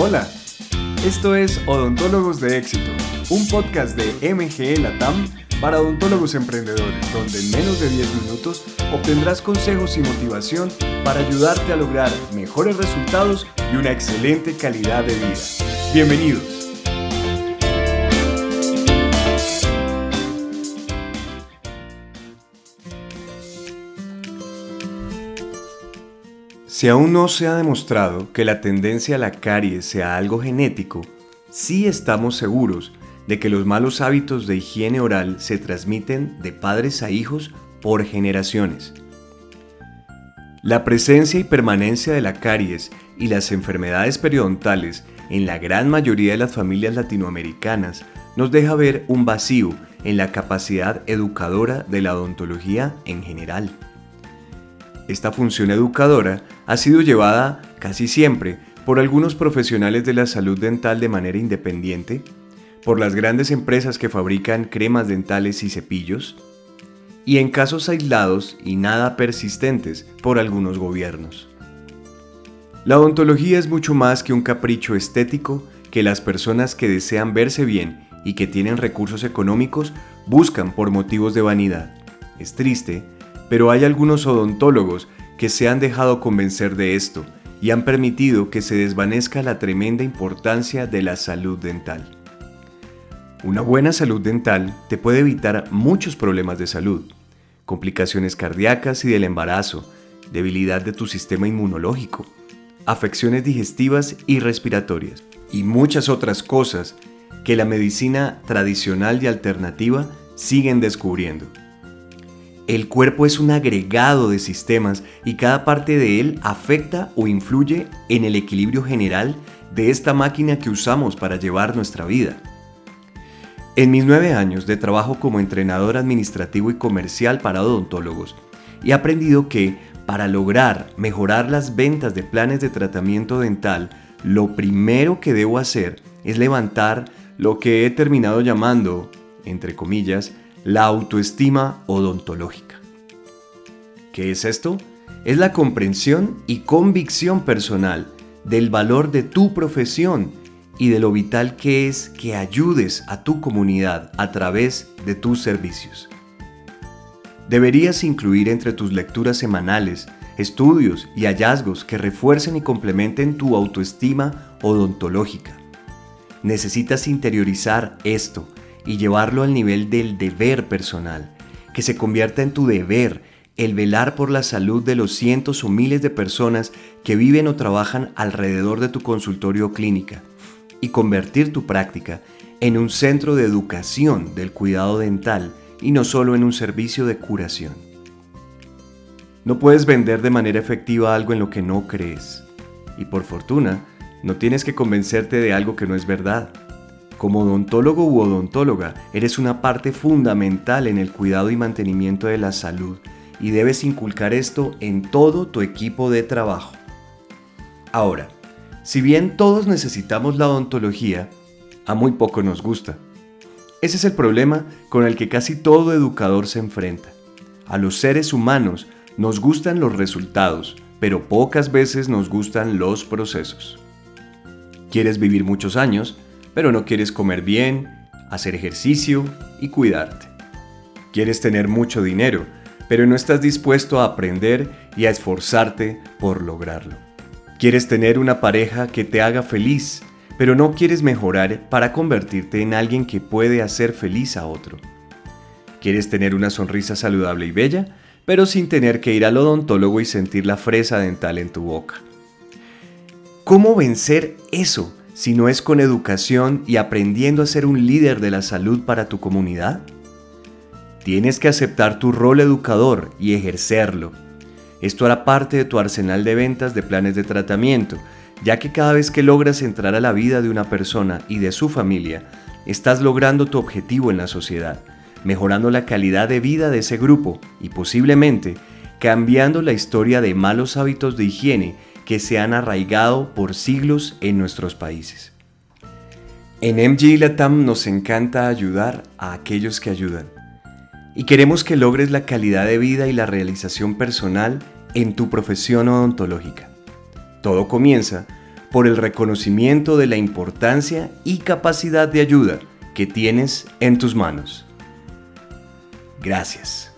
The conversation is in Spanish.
Hola, esto es Odontólogos de Éxito, un podcast de MGE Latam para odontólogos emprendedores, donde en menos de 10 minutos obtendrás consejos y motivación para ayudarte a lograr mejores resultados y una excelente calidad de vida. Bienvenidos. Si aún no se ha demostrado que la tendencia a la caries sea algo genético, sí estamos seguros de que los malos hábitos de higiene oral se transmiten de padres a hijos por generaciones. La presencia y permanencia de la caries y las enfermedades periodontales en la gran mayoría de las familias latinoamericanas nos deja ver un vacío en la capacidad educadora de la odontología en general. Esta función educadora ha sido llevada casi siempre por algunos profesionales de la salud dental de manera independiente, por las grandes empresas que fabrican cremas dentales y cepillos, y en casos aislados y nada persistentes por algunos gobiernos. La odontología es mucho más que un capricho estético que las personas que desean verse bien y que tienen recursos económicos buscan por motivos de vanidad. Es triste, pero hay algunos odontólogos que se han dejado convencer de esto y han permitido que se desvanezca la tremenda importancia de la salud dental. Una buena salud dental te puede evitar muchos problemas de salud, complicaciones cardíacas y del embarazo, debilidad de tu sistema inmunológico, afecciones digestivas y respiratorias, y muchas otras cosas que la medicina tradicional y alternativa siguen descubriendo. El cuerpo es un agregado de sistemas y cada parte de él afecta o influye en el equilibrio general de esta máquina que usamos para llevar nuestra vida. En mis nueve años de trabajo como entrenador administrativo y comercial para odontólogos, he aprendido que para lograr mejorar las ventas de planes de tratamiento dental, lo primero que debo hacer es levantar lo que he terminado llamando, entre comillas, la autoestima odontológica. ¿Qué es esto? Es la comprensión y convicción personal del valor de tu profesión y de lo vital que es que ayudes a tu comunidad a través de tus servicios. Deberías incluir entre tus lecturas semanales estudios y hallazgos que refuercen y complementen tu autoestima odontológica. Necesitas interiorizar esto y llevarlo al nivel del deber personal, que se convierta en tu deber el velar por la salud de los cientos o miles de personas que viven o trabajan alrededor de tu consultorio o clínica y convertir tu práctica en un centro de educación del cuidado dental y no solo en un servicio de curación. No puedes vender de manera efectiva algo en lo que no crees. Y por fortuna, no tienes que convencerte de algo que no es verdad. Como odontólogo u odontóloga, eres una parte fundamental en el cuidado y mantenimiento de la salud y debes inculcar esto en todo tu equipo de trabajo. Ahora, si bien todos necesitamos la odontología, a muy poco nos gusta. Ese es el problema con el que casi todo educador se enfrenta. A los seres humanos nos gustan los resultados, pero pocas veces nos gustan los procesos. Quieres vivir muchos años, pero no quieres comer bien, hacer ejercicio y cuidarte. Quieres tener mucho dinero, pero no estás dispuesto a aprender y a esforzarte por lograrlo. Quieres tener una pareja que te haga feliz, pero no quieres mejorar para convertirte en alguien que puede hacer feliz a otro. Quieres tener una sonrisa saludable y bella, pero sin tener que ir al odontólogo y sentir la fresa dental en tu boca. ¿Cómo vencer eso si no es con educación y aprendiendo a ser un líder de la salud para tu comunidad? Tienes que aceptar tu rol educador y ejercerlo. Esto hará parte de tu arsenal de ventas de planes de tratamiento, ya que cada vez que logras entrar a la vida de una persona y de su familia, estás logrando tu objetivo en la sociedad, mejorando la calidad de vida de ese grupo y posiblemente cambiando la historia de malos hábitos de higiene que se han arraigado por siglos en nuestros países. En MG Latam nos encanta ayudar a aquellos que ayudan y queremos que logres la calidad de vida y la realización personal en tu profesión odontológica. Todo comienza por el reconocimiento de la importancia y capacidad de ayuda que tienes en tus manos. Gracias.